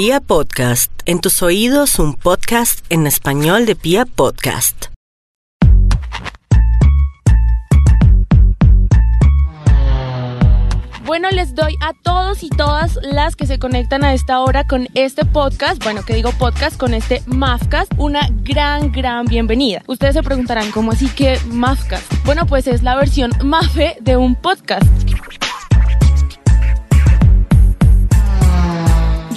Pia Podcast, en tus oídos un podcast en español de Pia Podcast. Bueno, les doy a todos y todas las que se conectan a esta hora con este podcast, bueno, que digo podcast, con este Mafcast, una gran, gran bienvenida. Ustedes se preguntarán, ¿cómo así que Mafcast? Bueno, pues es la versión Mafe de un podcast.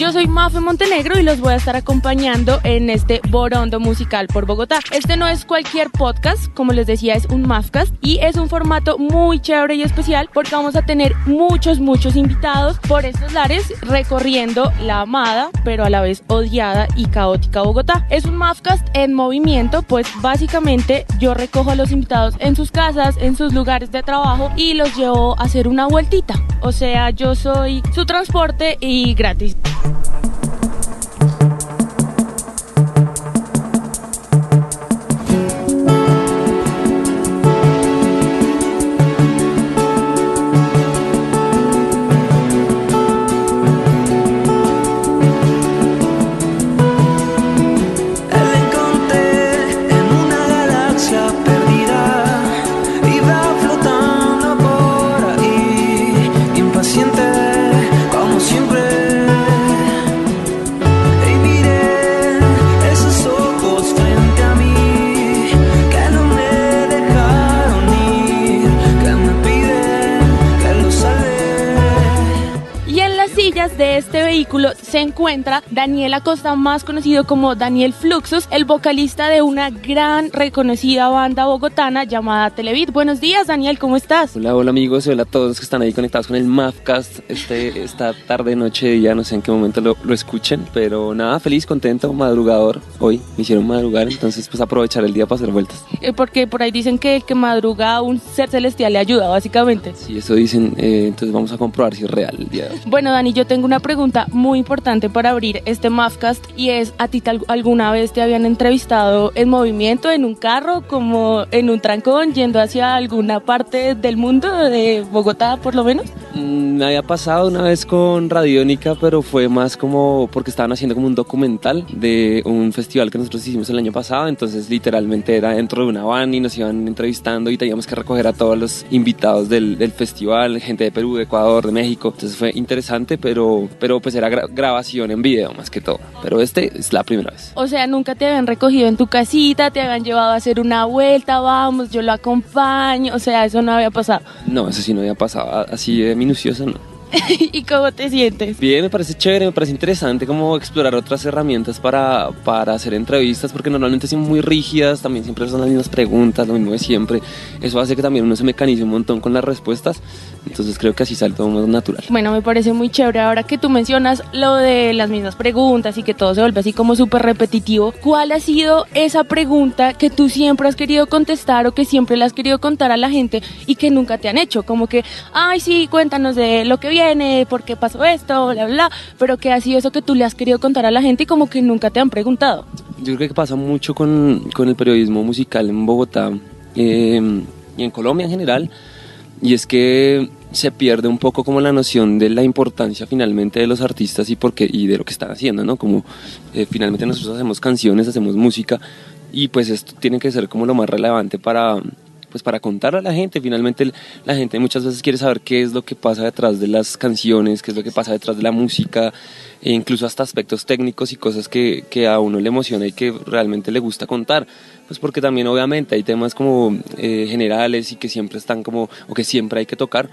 Yo soy Mafe Montenegro y los voy a estar acompañando en este Borondo Musical por Bogotá. Este no es cualquier podcast, como les decía, es un Mafcast y es un formato muy chévere y especial porque vamos a tener muchos, muchos invitados por estos lares recorriendo la amada, pero a la vez odiada y caótica Bogotá. Es un Mafcast en movimiento, pues básicamente yo recojo a los invitados en sus casas, en sus lugares de trabajo y los llevo a hacer una vueltita. O sea, yo soy su transporte y gratis. Se encuentra Daniel Acosta, más conocido como Daniel Fluxus, el vocalista de una gran reconocida banda bogotana llamada Televit. Buenos días, Daniel, ¿cómo estás? Hola, hola amigos, hola a todos que están ahí conectados con el Mafcast este, esta tarde, noche, día, no sé en qué momento lo, lo escuchen, pero nada, feliz, contento, madrugador, hoy me hicieron madrugar, entonces pues aprovechar el día para hacer vueltas. Eh, Porque por ahí dicen que el que madruga a un ser celestial le ayuda, básicamente. Si eso dicen, eh, entonces vamos a comprobar si es real el día de hoy. Bueno, Dani, yo tengo una pregunta muy importante para abrir este Mafcast y es, ¿a ti alguna vez te habían entrevistado en movimiento, en un carro, como en un trancón, yendo hacia alguna parte del mundo, de Bogotá por lo menos? Mm, Me había pasado una vez con Radiónica, pero fue más como porque estaban haciendo como un documental de un festival que nosotros hicimos el año pasado, entonces literalmente era dentro de una van y nos iban entrevistando y teníamos que recoger a todos los invitados del, del festival, gente de Perú, de Ecuador, de México, entonces fue interesante, pero, pero pues era gra- grabación en video más que todo, pero este es la primera vez. O sea, nunca te habían recogido en tu casita, te habían llevado a hacer una vuelta, vamos, yo lo acompaño, o sea, eso no había pasado. No, eso sí no había pasado así de minucioso, no. ¿Y cómo te sientes? Bien, me parece chévere, me parece interesante como explorar otras herramientas para, para hacer entrevistas, porque normalmente son muy rígidas, también siempre son las mismas preguntas, lo mismo de siempre. Eso hace que también uno se mecanice un montón con las respuestas, entonces creo que así sale todo más natural. Bueno, me parece muy chévere ahora que tú mencionas lo de las mismas preguntas y que todo se vuelve así como súper repetitivo. ¿Cuál ha sido esa pregunta que tú siempre has querido contestar o que siempre le has querido contar a la gente y que nunca te han hecho? Como que, ay, sí, cuéntanos de lo que viene, por qué pasó esto, bla, bla, pero que ha sido eso que tú le has querido contar a la gente y como que nunca te han preguntado. Yo creo que pasa mucho con, con el periodismo musical en Bogotá eh, y en Colombia en general, y es que se pierde un poco como la noción de la importancia finalmente de los artistas y, por qué, y de lo que están haciendo, ¿no? Como eh, finalmente nosotros hacemos canciones, hacemos música, y pues esto tiene que ser como lo más relevante para pues para contar a la gente, finalmente la gente muchas veces quiere saber qué es lo que pasa detrás de las canciones, qué es lo que pasa detrás de la música, e incluso hasta aspectos técnicos y cosas que, que a uno le emociona y que realmente le gusta contar. Pues porque también obviamente hay temas como eh, generales y que siempre están como, o que siempre hay que tocar,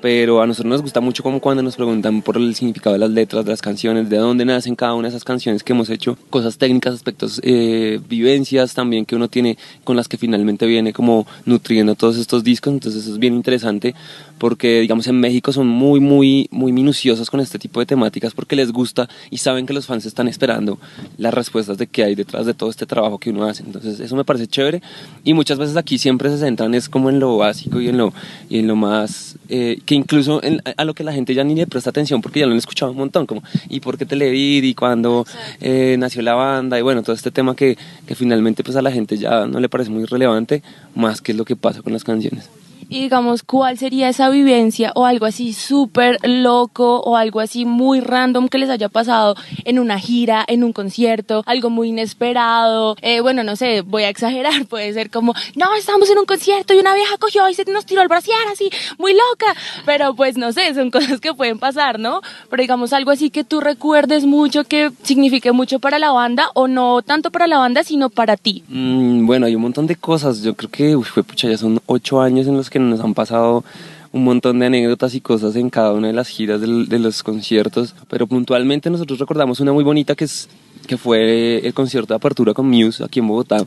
pero a nosotros nos gusta mucho como cuando nos preguntan por el significado de las letras, de las canciones, de dónde nacen cada una de esas canciones que hemos hecho, cosas técnicas, aspectos, eh, vivencias también que uno tiene con las que finalmente viene como nutriendo todos estos discos, entonces eso es bien interesante porque digamos en México son muy muy muy minuciosos con este tipo de temáticas porque les gusta y saben que los fans están esperando las respuestas de qué hay detrás de todo este trabajo que uno hace, entonces eso me parece chévere. Y muchas veces aquí siempre se centran es como en lo básico y en lo y en lo más eh, que incluso en- a lo que la gente ya ni le presta atención porque ya lo han escuchado un montón como y por qué Televid y cuándo eh, nació la banda y bueno todo este tema que, que finalmente pues a la gente ya no le parece muy relevante más que es lo que pasa con las canciones Y digamos, ¿cuál sería esa vivencia o algo así súper loco o algo así muy random que les haya pasado en una gira, en un concierto, algo muy inesperado? Eh, bueno, no sé, voy a exagerar, puede ser como, no, estamos en un concierto y una vieja cogió y se nos tiró el brasier así, muy loca. Pero pues no sé, son cosas que pueden pasar, ¿no? Pero digamos algo así que tú recuerdes mucho, que signifique mucho para la banda o no tanto para la banda, sino para ti. Mm, bueno, hay un montón de cosas. Yo creo que, pucha, ya son ocho años en los que nos han pasado un montón de anécdotas y cosas en cada una de las giras de los conciertos, pero puntualmente nosotros recordamos una muy bonita que, es, que fue el concierto de apertura con Muse aquí en Bogotá.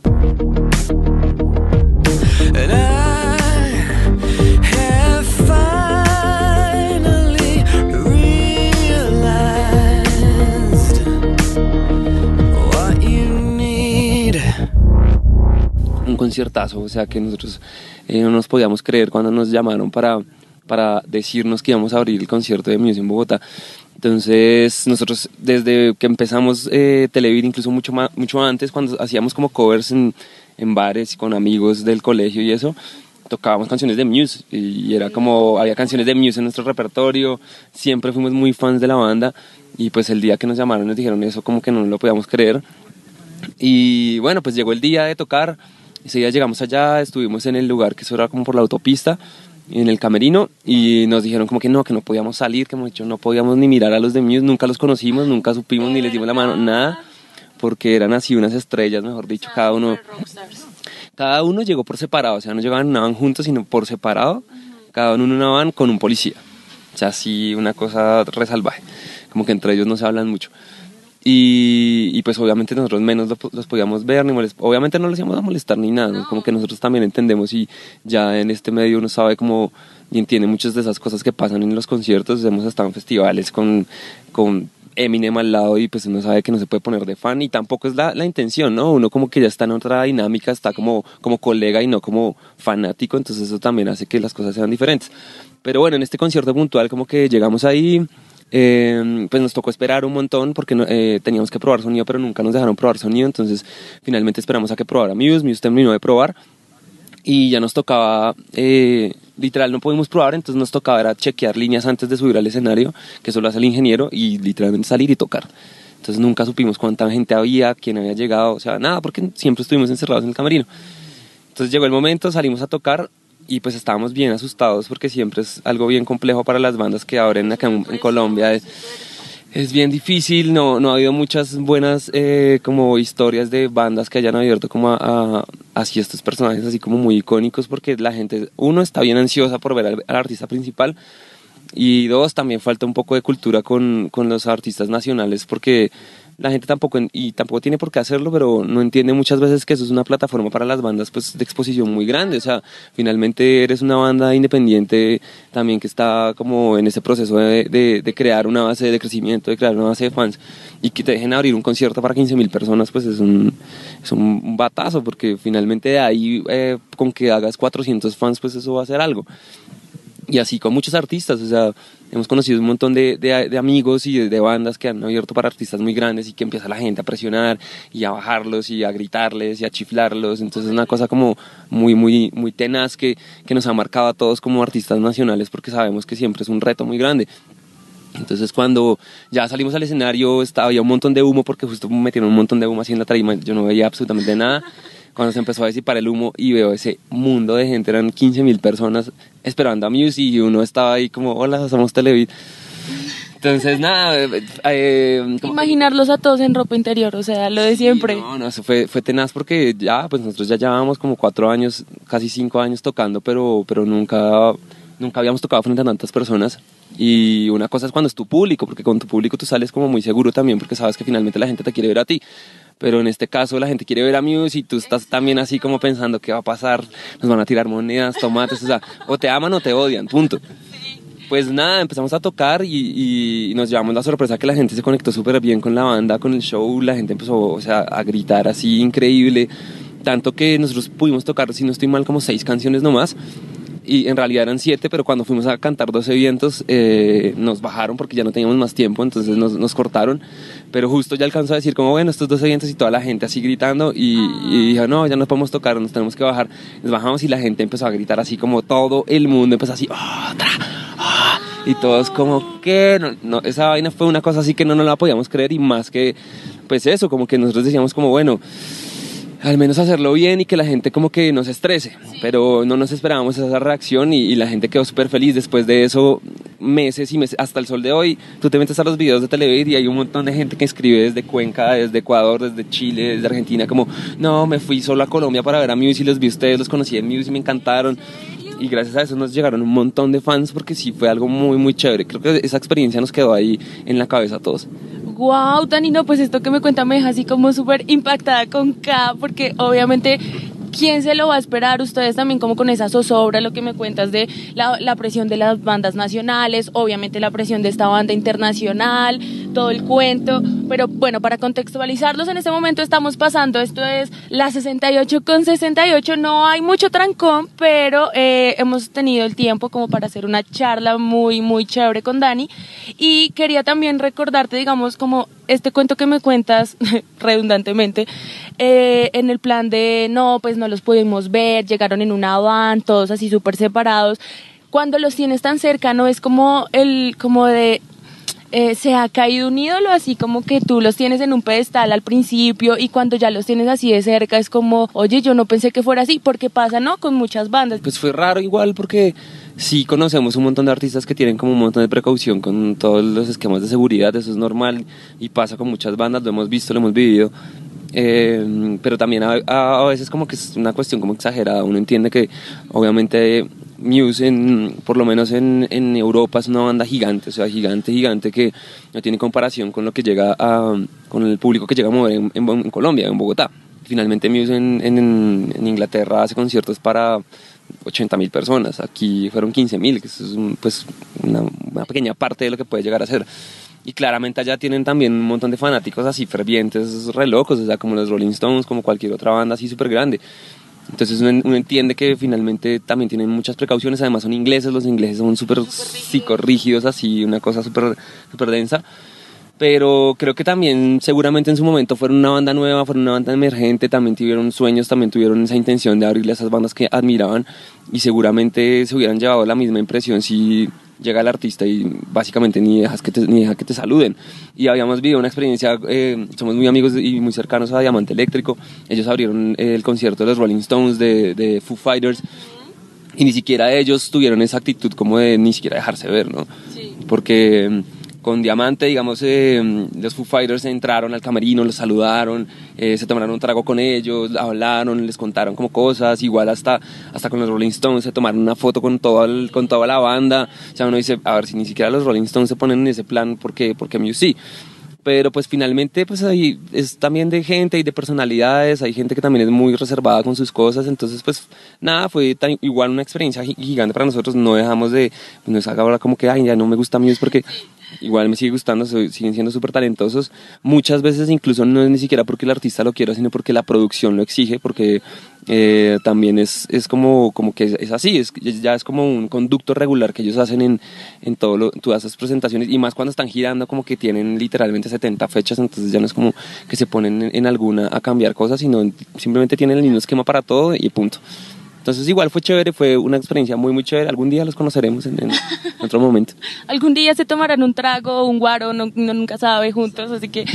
un conciertazo, o sea que nosotros eh, no nos podíamos creer cuando nos llamaron para, para decirnos que íbamos a abrir el concierto de Muse en Bogotá. Entonces nosotros desde que empezamos eh, Televid, incluso mucho, más, mucho antes, cuando hacíamos como covers en, en bares con amigos del colegio y eso, tocábamos canciones de Muse. Y era como había canciones de Muse en nuestro repertorio, siempre fuimos muy fans de la banda. Y pues el día que nos llamaron nos dijeron eso como que no lo podíamos creer. Y bueno pues llegó el día de tocar día llegamos allá, estuvimos en el lugar que eso era como por la autopista, en el camerino, y nos dijeron como que no, que no podíamos salir, que dicho no podíamos ni mirar a los de nunca los conocimos, nunca supimos ni les dimos la mano, nada, porque eran así unas estrellas, mejor dicho, cada uno. Cada uno llegó por separado, o sea, no llegaban van juntos, sino por separado, cada uno en una van con un policía. O sea, así una cosa resalvaje, como que entre ellos no se hablan mucho. Y, pues obviamente nosotros menos los podíamos ver, ni obviamente no les íbamos a molestar ni nada, como que nosotros también entendemos y ya en este medio uno sabe cómo y entiende muchas de esas cosas que pasan en los conciertos, hemos estado en festivales con, con Eminem al lado y pues uno sabe que no se puede poner de fan y tampoco es la, la, intención, ¿no? Uno como que ya está en otra dinámica, está como, como colega y no como fanático, entonces eso también hace que las cosas sean diferentes. Pero bueno, en este concierto puntual como que llegamos ahí, eh, pues nos tocó esperar un montón porque eh, teníamos que probar sonido, pero nunca nos dejaron probar sonido, entonces finalmente esperamos a que probara Muse, Muse terminó de probar y ya nos tocaba, eh, literal no pudimos probar, entonces nos tocaba era chequear líneas antes de subir al escenario, que eso lo hace el ingeniero, y literalmente salir y tocar. Entonces nunca supimos cuánta gente había, quién había llegado, o sea, nada, porque siempre estuvimos encerrados en el camerino. Entonces llegó el momento, salimos a tocar y pues estábamos bien asustados porque siempre es algo bien complejo para las bandas que abren acá en, Colombia. Es, es, bien difícil, no, no ha habido muchas buenas eh, como historias de bandas que hayan abierto como a, así estos personajes así como muy icónicos porque la gente, uno, está bien ansiosa por ver al, al artista principal y dos, también falta un poco de cultura con, con los artistas nacionales porque la gente tampoco, y tampoco tiene por qué hacerlo, pero no entiende muchas veces que eso es una plataforma para las bandas pues, de exposición muy grande. O sea, finalmente eres una banda independiente también que está como en ese proceso de, de, crear una base de crecimiento, de crear una base de fans, y que te dejen abrir un concierto para 15 mil personas, pues es un, es un batazo, porque finalmente de ahí, eh, con que hagas 400 fans, pues eso va a ser algo y así con muchos artistas, o sea, hemos conocido un montón de, de, amigos y de, bandas que han abierto para artistas muy grandes y que empieza la gente a presionar y a bajarlos y a gritarles y a chiflarlos, entonces es una cosa como muy, muy, muy tenaz que, que nos ha marcado a todos como artistas nacionales porque sabemos que siempre es un reto muy grande. Entonces cuando ya salimos al escenario estaba, había un montón de humo porque justo metieron un montón de humo así en la tarima, yo no veía absolutamente nada cuando se empezó a disipar el humo y veo ese mundo de gente, eran 15 mil personas esperando a Muse y uno estaba ahí como, hola, somos Televid. Entonces, nada. Eh, eh Imaginarlos a todos en ropa interior, o sea, lo de siempre. no, no, fue, fue tenaz porque ya, pues nosotros ya llevábamos como cuatro años, casi cinco años tocando, pero, pero nunca, nunca habíamos tocado frente a tantas personas. Y una cosa es cuando es tu público, porque con tu público tú sales como muy seguro también, porque sabes que finalmente la gente te quiere ver a ti. Pero en este caso la gente quiere ver a Muse y tú estás también así como pensando qué va a pasar, nos van a tirar monedas, tomates, o sea, o te aman o te odian, punto. Pues nada, empezamos a tocar y, nos llevamos la sorpresa que la gente se conectó súper bien con la banda, con el show, la gente empezó o sea, a gritar así increíble, tanto que nosotros pudimos tocar, si no estoy mal, como seis canciones nomás y en realidad eran siete, pero cuando fuimos a cantar 12 vientos eh, nos bajaron porque ya no teníamos más tiempo, entonces nos, nos, cortaron, pero justo ya alcanzó a decir como, bueno, estos 12 vientos y toda la gente así gritando y, y dijo, no, ya no podemos tocar, nos tenemos que bajar, nos bajamos y la gente empezó a gritar así como todo el mundo empezó así, otra, ah", y todos como que, no, no, esa vaina fue una cosa así que no nos la podíamos creer y más que, pues eso, como que nosotros decíamos como, bueno, al menos hacerlo bien y que la gente como que no se estrese. Pero no nos esperábamos esa reacción y, y la gente quedó súper feliz. Después de eso, meses y meses, hasta el sol de hoy, tú te metes a los videos de Televid y hay un montón de gente que escribe desde Cuenca, desde Ecuador, desde Chile, desde Argentina, como, no, me fui solo a Colombia para ver a Muse y los vi ustedes, los conocí en Muse y me encantaron. Y gracias a eso nos llegaron un montón de fans porque sí fue algo muy, muy chévere. Creo que esa experiencia nos quedó ahí en la cabeza a todos. Wow, Dani, no, pues esto que me cuenta me deja así como súper impactada con K, porque obviamente ¿quién se lo va a esperar? Ustedes también como con esa zozobra, lo que me cuentas de la, presión de las bandas nacionales, obviamente la presión de esta banda internacional, todo el cuento, pero bueno, para contextualizarlos, en este momento estamos pasando, esto es la 68 con 68, no hay mucho trancón, pero eh, hemos tenido el tiempo como para hacer una charla muy, muy chévere con Dani y quería también recordarte, digamos, como este cuento que me cuentas redundantemente, eh, en el plan de no, pues no los pudimos ver, llegaron en una van, todos así súper separados. Cuando los tienes tan cerca, no es como el, como de eh, se ha caído un ídolo, así como que tú los tienes en un pedestal al principio y cuando ya los tienes así de cerca es como, oye, yo no pensé que fuera así, porque pasa, ¿no? Con muchas bandas. Pues fue raro igual porque sí conocemos un montón de artistas que tienen como un montón de precaución con todos los esquemas de seguridad, eso es normal y pasa con muchas bandas, lo hemos visto, lo hemos vivido. Eh, pero también a, a, veces como que es una cuestión como exagerada, uno entiende que obviamente Muse, en, por lo menos en, en, Europa, es una banda gigante, o sea, gigante, gigante, que no tiene comparación con lo que llega a, con el público que llega a mover en, en, Colombia, en Bogotá. Finalmente Muse en, Inglaterra hace conciertos para 80 mil personas, aquí fueron 15 mil, que es pues una, una, pequeña parte de lo que puede llegar a ser. Y claramente allá tienen también un montón de fanáticos así fervientes, re locos, o sea, como los Rolling Stones, como cualquier otra banda así súper grande. Entonces uno, uno, entiende que finalmente también tienen muchas precauciones, además son ingleses, los ingleses son súper psicorrígidos, así, una cosa súper super densa. Pero creo que también seguramente en su momento fueron una banda nueva, fueron una banda emergente, también tuvieron sueños, también tuvieron esa intención de abrirle a esas bandas que admiraban y seguramente se hubieran llevado la misma impresión si llega el artista y básicamente ni dejas que te, ni deja que te saluden. Y habíamos vivido una experiencia, eh, somos muy amigos y muy cercanos a Diamante Eléctrico, ellos abrieron el concierto de los Rolling Stones, de, de Foo Fighters, y ni siquiera ellos tuvieron esa actitud como de ni siquiera dejarse ver, ¿no? Sí. Porque con Diamante, digamos, eh, los Foo Fighters entraron al camerino, los saludaron, eh, se tomaron un trago con ellos, hablaron, les contaron como cosas, igual hasta, hasta con los Rolling Stones se tomaron una foto con, todo con toda la banda. O sea, uno dice, a ver, si ni siquiera los Rolling Stones se ponen en ese plan, ¿por qué, porque Muse pero pues finalmente pues ahí es también de gente y de personalidades, hay gente que también es muy reservada con sus cosas, entonces pues nada, fue tan, igual una experiencia gigante para nosotros, no dejamos de, pues, nos haga ahora como que, ay, ya no me gusta Muse porque igual me sigue gustando, soy, siguen siendo súper talentosos. Muchas veces incluso no es ni siquiera porque el artista lo quiera, sino porque la producción lo exige, porque eh, también es, es como, como que es así, es, ya es como un conducto regular que ellos hacen en, en todo todas esas presentaciones y más cuando están girando como que tienen literalmente 70 fechas, entonces ya no es como que se ponen en, en alguna a cambiar cosas, sino simplemente tienen el mismo esquema para todo y punto. Entonces igual fue chévere, fue una experiencia muy muy chévere. Algún día los conoceremos en, en otro momento. Algún día se tomarán un trago, un guaro, no, no nunca sabe juntos. Así que,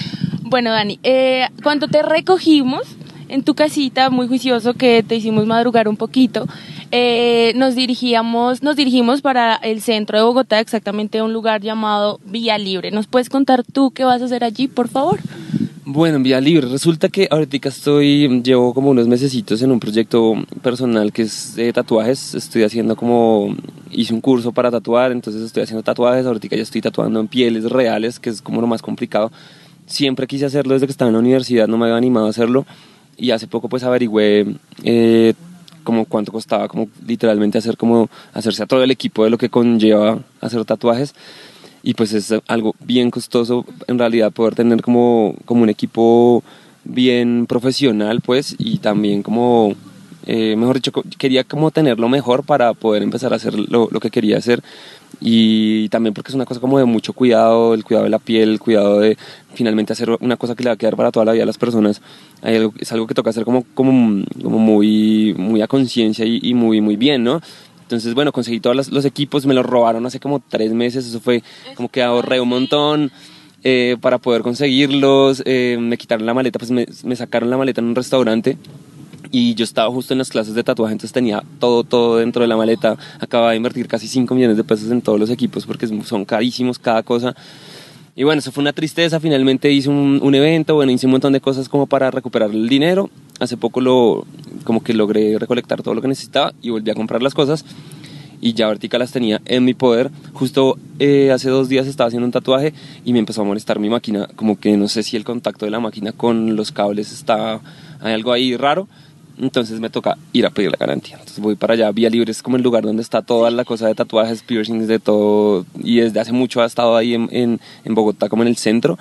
bueno Dani, eh, cuando te recogimos en tu casita, muy juicioso que te hicimos madrugar un poquito, eh, nos dirigíamos, nos dirigimos para el centro de Bogotá, exactamente a un lugar llamado Vía Libre. ¿Nos puedes contar tú qué vas a hacer allí, por favor? Bueno, en Vía Libre. Resulta que ahorita estoy, llevo como unos mesecitos en un proyecto personal que es de tatuajes. Estoy haciendo como, hice un curso para tatuar, entonces estoy haciendo tatuajes. Ahorita ya estoy tatuando en pieles reales, que es como lo más complicado. Siempre quise hacerlo desde que estaba en la universidad, no me había animado a hacerlo. Y hace poco pues averigüé eh, como cuánto costaba, como literalmente hacer como, hacerse a todo el equipo de lo que conlleva hacer tatuajes y pues es algo bien costoso en realidad poder tener como, como un equipo bien profesional pues y también como eh, mejor dicho, quería como tenerlo mejor para poder empezar a hacer lo, lo que quería hacer y también porque es una cosa como de mucho cuidado, el cuidado de la piel, el cuidado de finalmente hacer una cosa que le va a quedar para toda la vida a las personas. Algo- es algo que toca hacer como, como, como muy, muy a conciencia y, y muy, muy bien, ¿no? Entonces, bueno, conseguí todos los, los equipos, me los robaron hace como tres meses, eso fue como que ahorré un montón eh, para poder conseguirlos, eh, me quitaron la maleta, pues me, me sacaron la maleta en un restaurante y yo estaba justo en las clases de tatuaje, entonces tenía todo, todo dentro de la maleta. Acababa de invertir casi 5 millones de pesos en todos los equipos porque son carísimos cada cosa. Y bueno, eso fue una tristeza. Finalmente hice un, un evento, bueno, hice un montón de cosas como para recuperar el dinero. Hace poco lo, como que logré recolectar todo lo que necesitaba y volví a comprar las cosas. Y ya Vertical las tenía en mi poder. Justo eh, hace dos días estaba haciendo un tatuaje y me empezó a molestar mi máquina. Como que no sé si el contacto de la máquina con los cables está. Hay algo ahí raro. Entonces me toca ir a pedir la garantía. Entonces voy para allá. Vía Libre es como el lugar donde está toda la cosa de tatuajes, piercings, de todo. Y desde hace mucho ha estado ahí en Bogotá, como en el centro.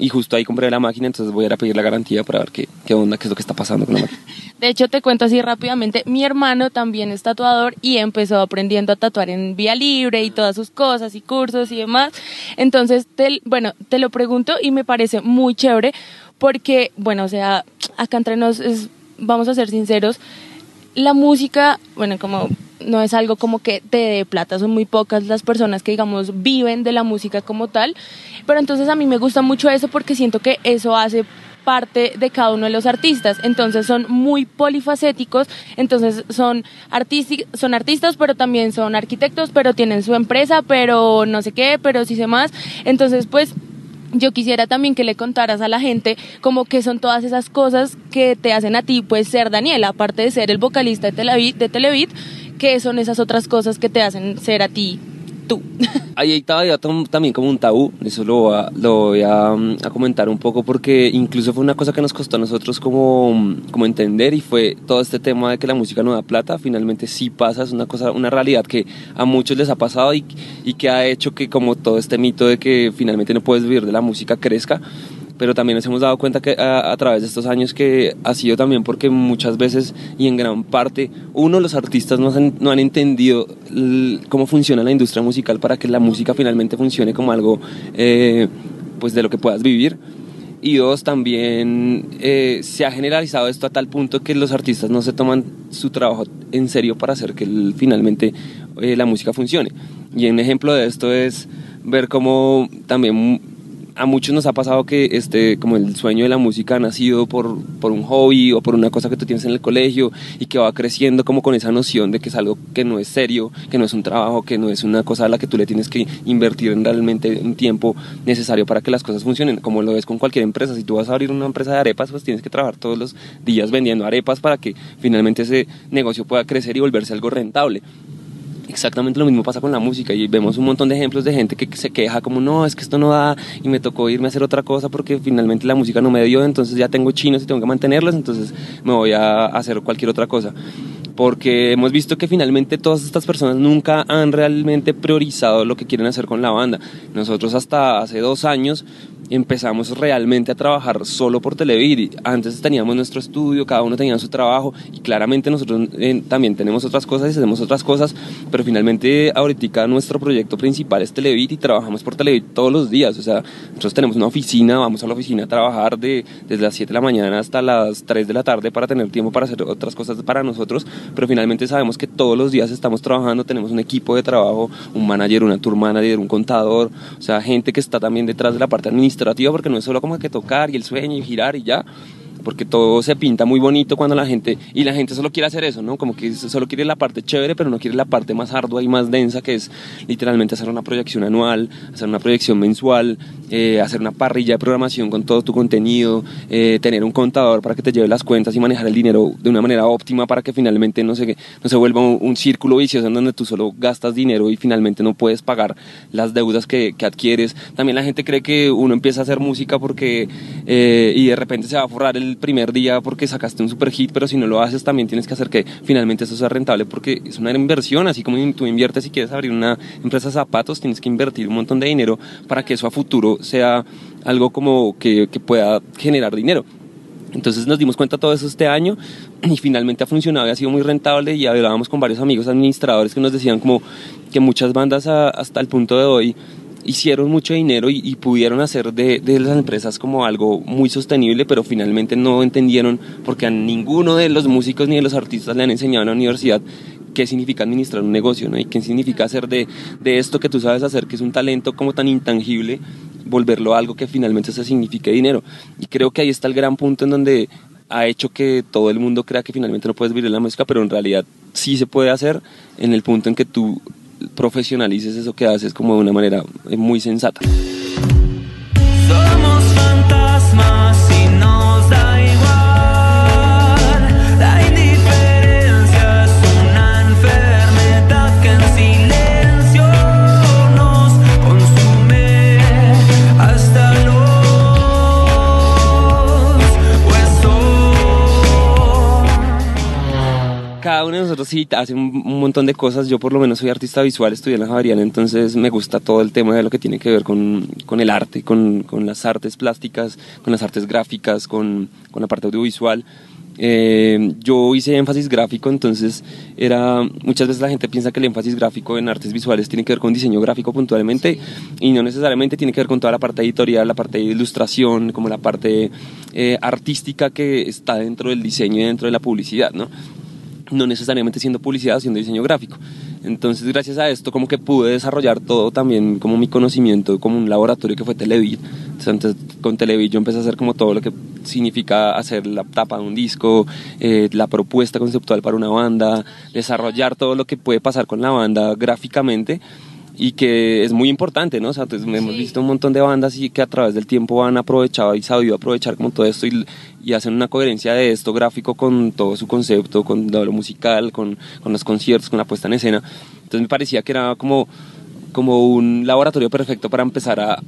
Y justo ahí compré la máquina, entonces voy a ir a pedir la garantía para ver qué, qué onda, qué es lo que está pasando con la máquina. De hecho, te cuento así rápidamente, mi hermano también es tatuador y empezó aprendiendo a tatuar en vía libre y todas sus cosas y cursos y demás. Entonces, bueno, te lo pregunto y me parece muy chévere porque, bueno, o sea, acá entre nos, es- vamos a ser sinceros, la música, bueno, como no es algo como que te dé plata, son muy pocas las personas que, digamos, viven de la música como tal, pero entonces a mí me gusta mucho eso porque siento que eso hace parte de cada uno de los artistas, entonces son muy polifacéticos, entonces son, son artistas, pero también son arquitectos, pero tienen su empresa, pero no sé qué, pero sí sé más, entonces pues yo quisiera también que le contaras a la gente como que son todas esas cosas que te hacen a ti pues ser Daniela, aparte de ser el vocalista de Televit, de que son esas otras cosas que te hacen ser a ti tú. Ahí ya tam- también como un tabú, eso lo voy, a, lo voy a, mm, a comentar un poco porque incluso fue una cosa que nos costó a nosotros como, mm, como entender y fue todo este tema de que la música no da plata, finalmente sí pasa, es una cosa, una realidad que a muchos les ha pasado y, y que ha hecho que como todo este mito de que finalmente no puedes vivir de la música crezca pero también nos hemos dado cuenta que a, a través de estos años que ha sido también porque muchas veces y en gran parte, uno, los artistas no han, no han entendido cómo funciona la industria musical para que la música finalmente funcione como algo eh, pues de lo que puedas vivir. Y dos, también eh, se ha generalizado esto a tal punto que los artistas no se toman su trabajo en serio para hacer que el- finalmente eh, la música funcione. Y un ejemplo de esto es ver cómo también a muchos nos ha pasado que este, como el sueño de la música ha nacido por, por un hobby o por una cosa que tú tienes en el colegio y que va creciendo como con esa noción de que es algo que no es serio, que no es un trabajo, que no es una cosa a la que tú le tienes que invertir en realmente un tiempo necesario para que las cosas funcionen, como lo ves con cualquier empresa. Si tú vas a abrir una empresa de arepas, pues tienes que trabajar todos los días vendiendo arepas para que finalmente ese negocio pueda crecer y volverse algo rentable. Exactamente lo mismo pasa con la música y vemos un montón de ejemplos de gente que se queja como no, es que esto no da y me tocó irme a hacer otra cosa porque finalmente la música no me dio, entonces ya tengo chinos y tengo que mantenerlos, entonces me voy a hacer cualquier otra cosa. Porque hemos visto que finalmente todas estas personas nunca han realmente priorizado lo que quieren hacer con la banda. Nosotros hasta hace dos años empezamos realmente a trabajar solo por Televid. Antes teníamos nuestro estudio, cada uno tenía su trabajo y claramente nosotros eh, también tenemos otras cosas y hacemos otras cosas, pero finalmente ahorita nuestro proyecto principal es Televid y trabajamos por Televid todos los días. O sea, nosotros tenemos una oficina, vamos a la oficina a trabajar de, desde las 7 de la mañana hasta las 3 de la tarde para tener tiempo para hacer otras cosas para nosotros, pero finalmente sabemos que todos los días estamos trabajando, tenemos un equipo de trabajo, un manager, una tour manager, un contador, o sea, gente que está también detrás de la parte administrativa porque no es solo como que tocar y el sueño y girar y ya, porque todo se pinta muy bonito cuando la gente, y la gente solo quiere hacer eso, ¿no? Como que solo quiere la parte chévere, pero no quiere la parte más ardua y más densa, que es literalmente hacer una proyección anual, hacer una proyección mensual, eh, hacer una parrilla de programación con todo tu contenido, eh, tener un contador para que te lleve las cuentas y manejar el dinero de una manera óptima para que finalmente no se, no se vuelva un, un círculo vicioso en donde tú solo gastas dinero y finalmente no puedes pagar las deudas que, que adquieres. También la gente cree que uno empieza a hacer música porque eh, y de repente se va a forrar el primer día porque sacaste un super hit, pero si no lo haces también tienes que hacer que finalmente eso sea rentable porque es una inversión, así como tú inviertes si quieres abrir una empresa de zapatos, tienes que invertir un montón de dinero para que eso a futuro sea algo como que, que pueda generar dinero. Entonces nos dimos cuenta todo eso este año y finalmente ha funcionado y ha sido muy rentable y hablábamos con varios amigos administradores que nos decían como que muchas bandas a- hasta el punto de hoy hicieron mucho dinero y, y pudieron hacer de, de las empresas como algo muy sostenible, pero finalmente no entendieron porque a ninguno de los músicos ni de los artistas le han enseñado en la universidad qué significa administrar un negocio, ¿no? Y qué significa hacer de, de esto que tú sabes hacer, que es un talento como tan intangible, volverlo a algo que finalmente se signifique dinero. Y creo que ahí está el gran punto en donde ha hecho que todo el mundo crea que finalmente no puedes vivir la música, pero en realidad sí se puede hacer en el punto en que tú profesionalices eso que haces como de una manera eh, muy sensata. Cada uno de nosotros sí hace un, un montón de cosas. Yo por lo menos soy artista visual, estudié en la Javeriana, entonces me gusta todo el tema de lo que tiene que ver con, con el arte, con, con las artes plásticas, con las artes gráficas, con, con la parte audiovisual. Eh, yo hice énfasis gráfico, entonces era muchas veces la gente piensa que el énfasis gráfico en artes visuales tiene que ver con diseño gráfico puntualmente y no necesariamente tiene que ver con toda la parte editorial, la parte de ilustración, como la parte eh, artística que está dentro del diseño y dentro de la publicidad, ¿no? No necesariamente siendo publicidad, haciendo diseño gráfico. Entonces, gracias a esto, como que pude desarrollar todo también, como mi conocimiento, como un laboratorio que fue Televid. Entonces, con Televid yo empecé a hacer como todo lo que significa hacer la tapa de un disco, eh, la propuesta conceptual para una banda, desarrollar todo lo que puede pasar con la banda gráficamente y que es muy importante, ¿no? O sea, pues, hemos visto un montón de bandas y que a través del tiempo han aprovechado y sabido aprovechar como todo esto y, y hacen una coherencia de esto gráfico con todo su concepto, con lo musical, con, con los conciertos, con la puesta en escena. Entonces me parecía que era como, como un laboratorio perfecto para empezar a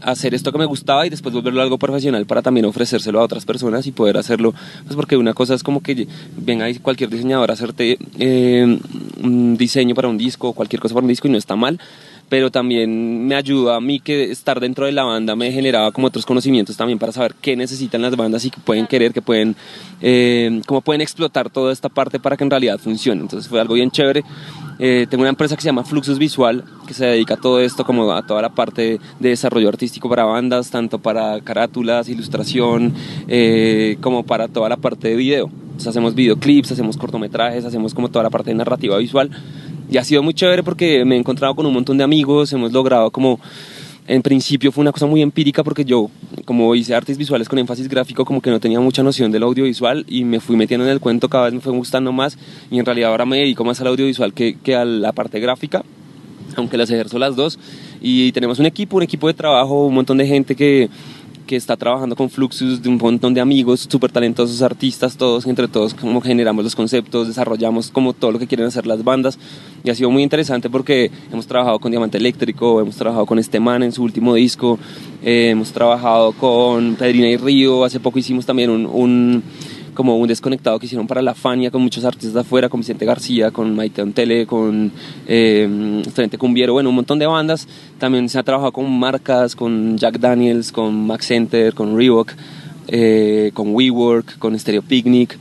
hacer esto que me gustaba y después volverlo algo profesional para también ofrecérselo a otras personas y poder hacerlo, pues porque una cosa es como que venga cualquier diseñador a hacerte eh, un diseño para un disco o cualquier cosa para un disco y no está mal, pero también me ayuda a mí que estar dentro de la banda me generaba como otros conocimientos también para saber qué necesitan las bandas y qué pueden querer, que pueden, eh, cómo pueden explotar toda esta parte para que en realidad funcione. Entonces fue algo bien chévere. Eh, tengo una empresa que se llama Fluxus Visual, que se dedica a todo esto, como a toda la parte de desarrollo artístico para bandas, tanto para carátulas, ilustración, eh, como para toda la parte de video. Entonces hacemos videoclips, hacemos cortometrajes, hacemos como toda la parte de narrativa visual. Y ha sido muy chévere porque me he encontrado con un montón de amigos, hemos logrado como en principio fue una cosa muy empírica porque yo, como hice artes visuales con énfasis gráfico, como que no tenía mucha noción del audiovisual y me fui metiendo en el cuento, cada vez me fue gustando más y en realidad ahora me dedico más al audiovisual que, que a la parte gráfica, aunque las ejerzo las dos. Y tenemos un equipo, un equipo de trabajo, un montón de gente que, que está trabajando con Fluxus, de un montón de amigos, súper talentosos artistas, todos, entre todos, como generamos los conceptos, desarrollamos como todo lo que quieren hacer las bandas. Y ha sido muy interesante porque hemos trabajado con Diamante Eléctrico, hemos trabajado con este man en su último disco, eh, hemos trabajado con Pedrina y Río, hace poco hicimos también un, un como un desconectado que hicieron para la Fania con muchos artistas de afuera, con Vicente García, con Maite Antele, con eh, Cumbiero, bueno, un montón de bandas. También se ha trabajado con marcas, con Jack Daniels, con Max Center, con Reebok, eh, con WeWork, con Stereo Picnic,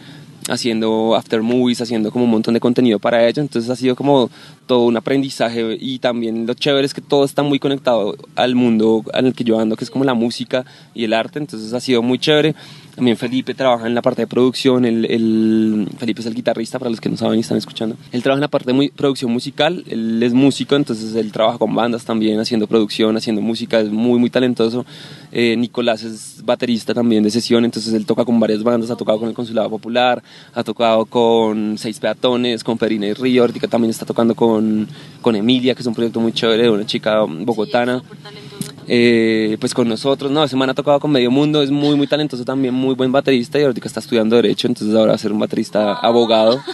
haciendo after movies, haciendo como un montón de contenido para ellos. Entonces ha sido como todo un aprendizaje y también lo chévere es que todo está muy conectado al mundo en el que yo ando, que es como la música y el arte. Entonces ha sido muy chévere. También Felipe trabaja en la parte de producción, el, el- Felipe es el guitarrista para los que no saben y están escuchando. Él trabaja en la parte de muy- producción musical, él es músico, entonces él trabaja con bandas también, haciendo producción, haciendo música, es muy, muy talentoso. Eh, Nicolás es baterista también de sesión, entonces él toca con varias bandas, ha tocado con el Consulado Popular, ha tocado con Seis Peatones, con Perina y Río, también está tocando con, con Emilia, que es un proyecto muy chévere una chica bogotana. Eh, pues con nosotros, no, ese man ha tocado con Medio Mundo, es muy, muy talentoso también, muy buen baterista y ahorita está estudiando Derecho, entonces ahora va a ser un baterista abogado.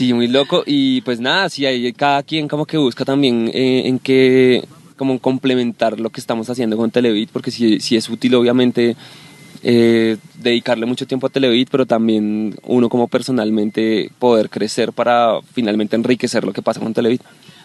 Sí, muy loco. Y pues nada, sí, hay cada quien como que busca también eh, en qué, como complementar lo que estamos haciendo con Televit, porque sí, sí es útil obviamente eh, dedicarle mucho tiempo a Televit, pero también uno como personalmente poder crecer para finalmente enriquecer lo que pasa con Televit.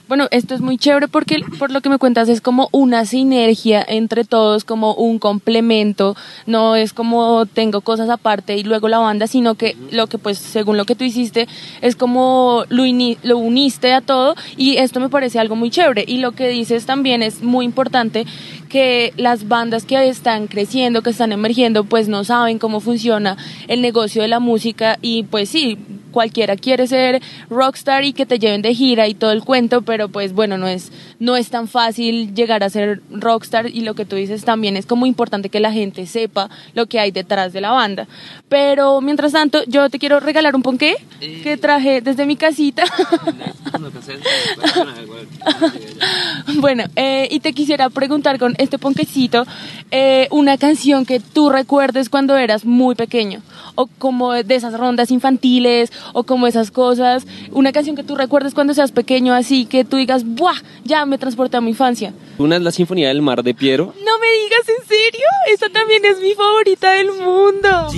Bueno, esto es muy chévere porque por lo que me cuentas es como una sinergia entre todos, como un complemento, no es como tengo cosas aparte y luego la banda, sino que lo que pues según lo que tú hiciste es como lo, lo uniste a todo y esto me parece algo muy chévere. Y lo que dices también es muy importante que las bandas que están creciendo, que están emergiendo, pues no saben cómo funciona el negocio de la música y pues sí, cualquiera quiere ser rockstar y que te lleven de gira y todo el cuento, pero pues bueno, no es, no es tan fácil llegar a ser rockstar y lo que tú dices también es como importante que la gente sepa lo que hay detrás de la banda. Pero mientras tanto, yo te quiero regalar un ponqué que traje desde mi casita. Bueno, eh, y te quisiera preguntar con este ponquecito eh, una canción que tú recuerdes cuando eras muy pequeño, o como de esas rondas infantiles, o como esas cosas, una canción que tú recuerdes cuando seas pequeño, así que tú digas, ¡buah! Ya me transporté a mi infancia. Una es la Sinfonía del Mar de Piero. No me digas en serio, esa también es mi favorita del mundo.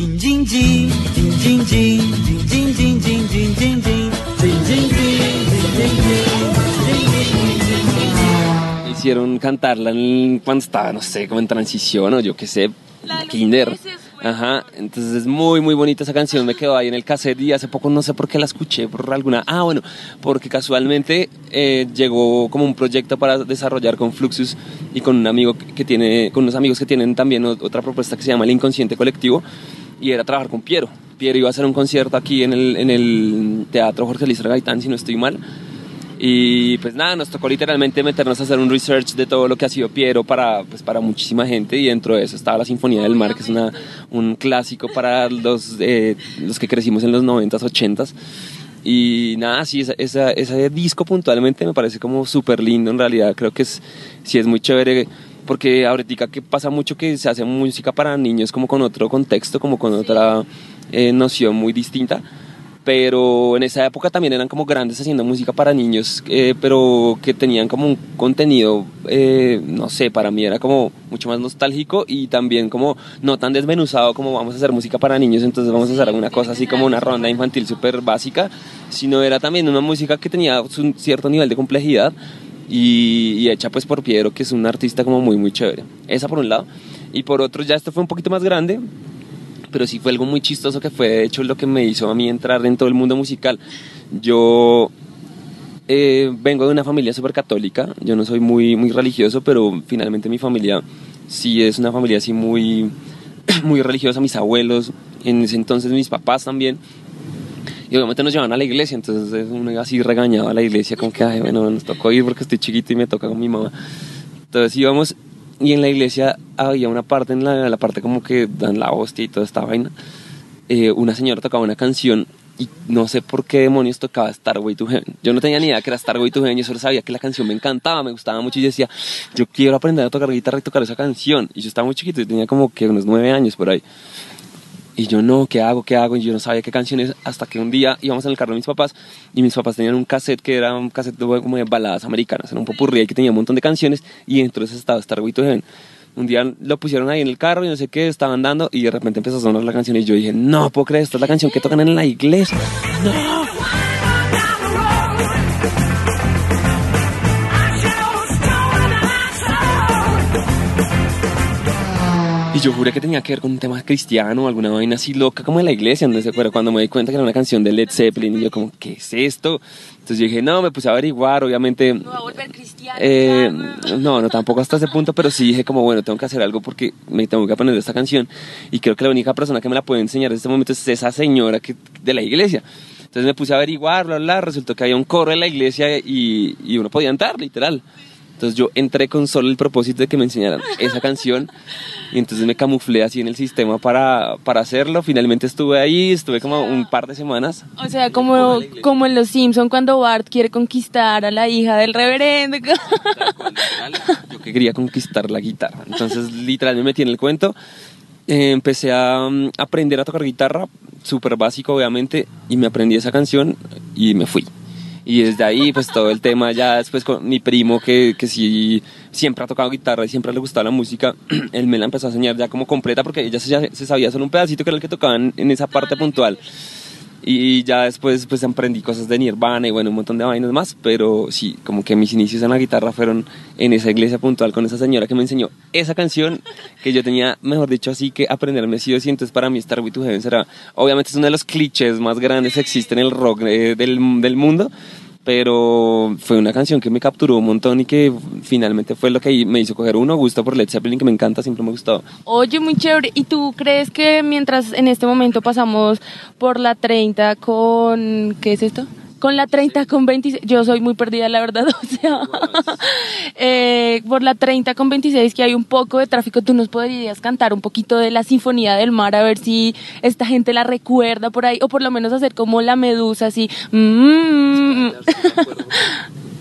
Hicieron cantarla en- cuando estaba, no sé, como en transición o yo qué sé, La kinder. Ajá, entonces es muy, muy bonita esa canción. Me quedó ahí en el cassette y hace poco no sé por qué la escuché, por alguna. Ah, bueno, porque casualmente eh, llegó como un proyecto para desarrollar con Fluxus y con un amigo que tiene, con unos amigos que tienen también otra propuesta que se llama El Inconsciente Colectivo y era trabajar con Piero. Piero iba a hacer un concierto aquí en el, en el Teatro Jorge Luis Gaitán, si no estoy mal. Y pues nada, nos tocó literalmente meternos a hacer un research de todo lo que ha sido Piero para, pues, para muchísima gente y dentro de eso estaba la Sinfonía del Mar, que es una, un clásico para los, eh, los que crecimos en los 90s, 80s. Y nada, sí, esa, esa- ese disco puntualmente me parece como súper lindo en realidad, creo que es, sí es muy chévere porque ahorita que pasa mucho que se hace música para niños como con otro contexto, como con otra eh, noción muy distinta pero en esa época también eran como grandes haciendo música para niños, eh, pero que tenían como un contenido, eh, no sé, para mí era como mucho más nostálgico y también como no tan desmenuzado como vamos a hacer música para niños, entonces vamos a hacer alguna cosa así como una ronda infantil súper básica, sino era también una música que tenía un cierto nivel de complejidad y, y hecha pues por Piero, que es un artista como muy, muy chévere. Esa por un lado. Y por otro, ya esto fue un poquito más grande, pero sí fue algo muy chistoso que fue de hecho lo que me hizo a mí entrar en todo el mundo musical. Yo eh, vengo de una familia súper católica, yo no soy muy, muy religioso, pero finalmente mi familia sí es una familia así muy, muy religiosa, mis abuelos, en ese entonces mis papás también. Y obviamente nos llevaban a la iglesia, entonces uno iba así regañado a la iglesia, como que, ay, bueno, nos tocó ir porque estoy chiquito y me toca con mi mamá. Entonces íbamos y en la iglesia había una parte, en la, la parte como que dan la hostia y toda esta vaina. eh, una señora tocaba una canción y no sé por qué demonios tocaba Starway to Heaven. Yo no tenía ni idea que era Starway to Heaven, yo solo sabía que la canción me encantaba, me gustaba mucho y decía, yo quiero aprender a tocar guitarra y tocar esa canción. Y yo estaba muy chiquito, yo tenía como que unos nueve años por ahí. Y yo no, ¿qué hago? ¿Qué hago? Y yo no sabía qué canciones hasta que un día íbamos en el carro de mis papás y mis papás tenían un cassette que era un cassette como de baladas americanas, era un popurrí que tenía un montón de canciones y dentro de ese estaba Starway Heaven. Un día lo pusieron ahí en el carro y no sé qué, estaban dando y de repente empezó a sonar la canción y yo dije, no puedo creer, esta es la canción que tocan en la iglesia. Y yo juré que tenía que ver con un tema cristiano alguna vaina así loca como de la iglesia, no sé, pero cuando me di cuenta que era una canción de Led Zeppelin y yo como, ¿qué es esto? Entonces yo dije, no, me puse a averiguar, obviamente... A volver cristiano. Eh, no, no, tampoco hasta ese punto, pero sí dije como, bueno, tengo que hacer algo porque me tengo que aprender esta canción y creo que la única persona que me la puede enseñar en este momento es esa señora que, de la iglesia. Entonces me puse a averiguar, bla, bla, resultó que había un coro en la iglesia y, y uno podía entrar, literal. Entonces yo entré con solo el propósito de que me enseñaran esa canción y entonces me camuflé así en el sistema para, para hacerlo. Finalmente estuve ahí, estuve como un par de semanas. O sea, como, como en Los Simpson cuando Bart quiere conquistar a la hija del reverendo. Yo que quería conquistar la guitarra. Entonces, literal, me metí en el cuento. Eh, empecé a mm, aprender a tocar guitarra, súper básico, obviamente, y me aprendí esa canción y me fui. Y desde ahí, pues todo el tema, ya después con mi primo, que, que sí siempre ha tocado guitarra y siempre le gustaba la música, él me la empezó a enseñar ya como completa, porque ella se, se sabía solo un pedacito que era el que tocaban en esa parte puntual. Y ya después pues aprendí cosas de Nirvana y bueno, un montón de vainas más, pero sí, como que mis inicios en la guitarra fueron en esa iglesia puntual con esa señora que me enseñó esa canción que yo tenía, mejor dicho, así que aprenderme sí o sí, para mí Star With To Heaven será, obviamente es uno de los clichés más grandes que existen en el rock eh, del, del mundo, pero fue una canción que me capturó un montón y que finalmente fue lo que me hizo coger uno gusto por Led Zeppelin que me encanta, siempre me ha gustado. Oye, muy chévere. ¿Y tú crees que mientras en este momento pasamos por la 30 con... ¿Qué es esto? Con la 30 con 26, yo soy muy perdida, la verdad, o sea, eh, por la 30 con 26 que hay un poco de tráfico, tú nos podrías cantar un poquito de la Sinfonía del Mar, a ver si esta gente la recuerda por ahí, o por lo menos hacer como la medusa, así. mm.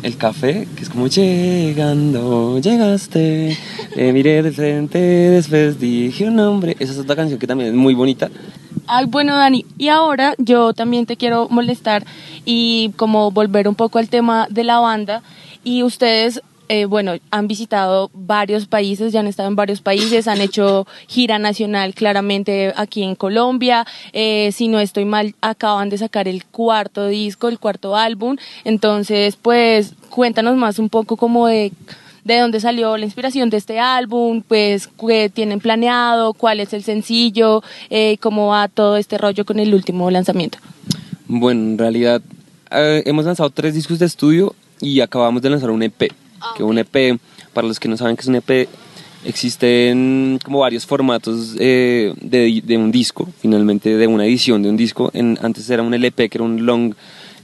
El café, que es como llegando, llegaste, te miré de frente, después dije un nombre. Esa es otra canción que también es muy bonita. Ay, bueno, Dani, y ahora yo también te quiero molestar y como volver un poco al tema de la banda. Y ustedes, eh, bueno, han visitado varios países, ya han estado en varios países, han hecho gira nacional claramente aquí en Colombia. Eh, si no estoy mal, acaban de sacar el cuarto disco, el cuarto álbum. Entonces, pues, cuéntanos más un poco como de de dónde salió la inspiración de este álbum, pues qué tienen planeado, cuál es el sencillo, eh, cómo va todo este rollo con el último lanzamiento. Bueno, en realidad eh, hemos lanzado tres discos de estudio y acabamos de lanzar un EP. Que un EP, para los que no saben qué es un EP, existen como varios formatos eh, de, de un disco, finalmente de una edición de un disco. En, antes era un LP, que era un long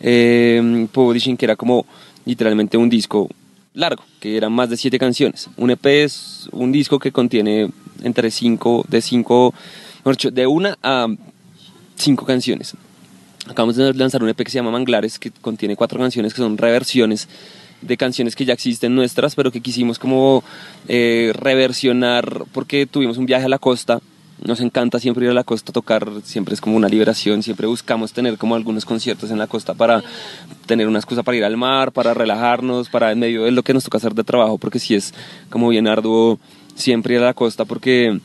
eh, publishing, que era como literalmente un disco largo, que eran más de siete canciones. Un EP es un disco que contiene entre cinco, de cinco, de una a cinco canciones. Acabamos de lanzar un EP que se llama Manglares, que contiene cuatro canciones que son reversiones de canciones que ya existen nuestras, pero que quisimos como eh, reversionar porque tuvimos un viaje a la costa. Nos encanta siempre ir a la costa a tocar, siempre es como una liberación, siempre buscamos tener como algunos conciertos en la costa para tener una excusa para ir al mar, para relajarnos, para en medio de lo que nos toca hacer de trabajo, porque sí es como bien arduo siempre ir a la costa porque